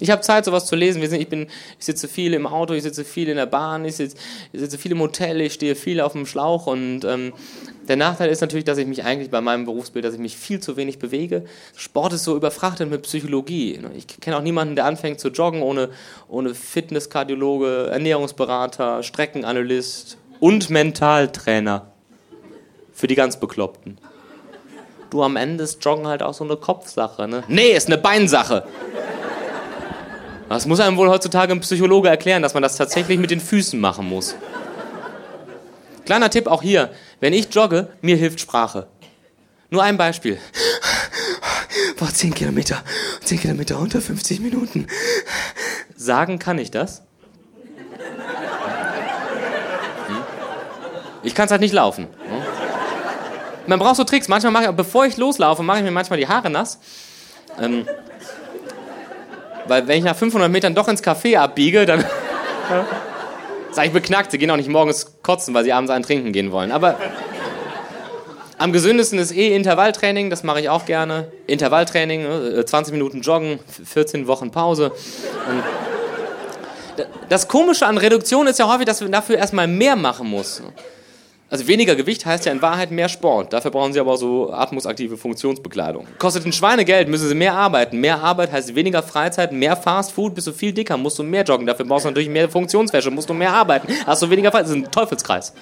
Ich habe Zeit, sowas zu lesen. Ich, bin, ich sitze viel im Auto, ich sitze viel in der Bahn, ich sitze, ich sitze viel im Hotel, ich stehe viel auf dem Schlauch. Und ähm, der Nachteil ist natürlich, dass ich mich eigentlich bei meinem Berufsbild, dass ich mich viel zu wenig bewege. Sport ist so überfrachtet mit Psychologie. Ich kenne auch niemanden, der anfängt zu joggen ohne, ohne Fitnesskardiologe, Ernährungsberater, Streckenanalyst und Mentaltrainer. Für die ganz Bekloppten. Du, am Ende ist Joggen halt auch so eine Kopfsache, ne? Nee, ist eine Beinsache. Das muss einem wohl heutzutage ein Psychologe erklären, dass man das tatsächlich mit den Füßen machen muss. Kleiner Tipp auch hier. Wenn ich jogge, mir hilft Sprache. Nur ein Beispiel. Boah, 10 Kilometer. 10 Kilometer unter 50 Minuten. Sagen kann ich das? Hm? Ich kann es halt nicht laufen. Hm? Man braucht so Tricks. Manchmal mache ich, bevor ich loslaufe, mache ich mir manchmal die Haare nass. Ähm, weil wenn ich nach 500 Metern doch ins Café abbiege, dann sage ich beknackt. Sie gehen auch nicht morgens kotzen, weil sie abends einen trinken gehen wollen. Aber am gesündesten ist eh Intervalltraining, das mache ich auch gerne. Intervalltraining, 20 ne, Minuten joggen, 14 Wochen Pause. Und das Komische an Reduktion ist ja häufig, dass man dafür erstmal mehr machen muss. Also weniger Gewicht heißt ja in Wahrheit mehr Sport. Dafür brauchen sie aber so atmungsaktive Funktionsbekleidung. Kostet ein Schweinegeld, müssen sie mehr arbeiten. Mehr Arbeit heißt weniger Freizeit, mehr Fast Food, bist du viel dicker, musst du mehr joggen. Dafür brauchst du natürlich mehr Funktionswäsche, musst du mehr arbeiten, hast du weniger Freizeit. Das ist ein Teufelskreis.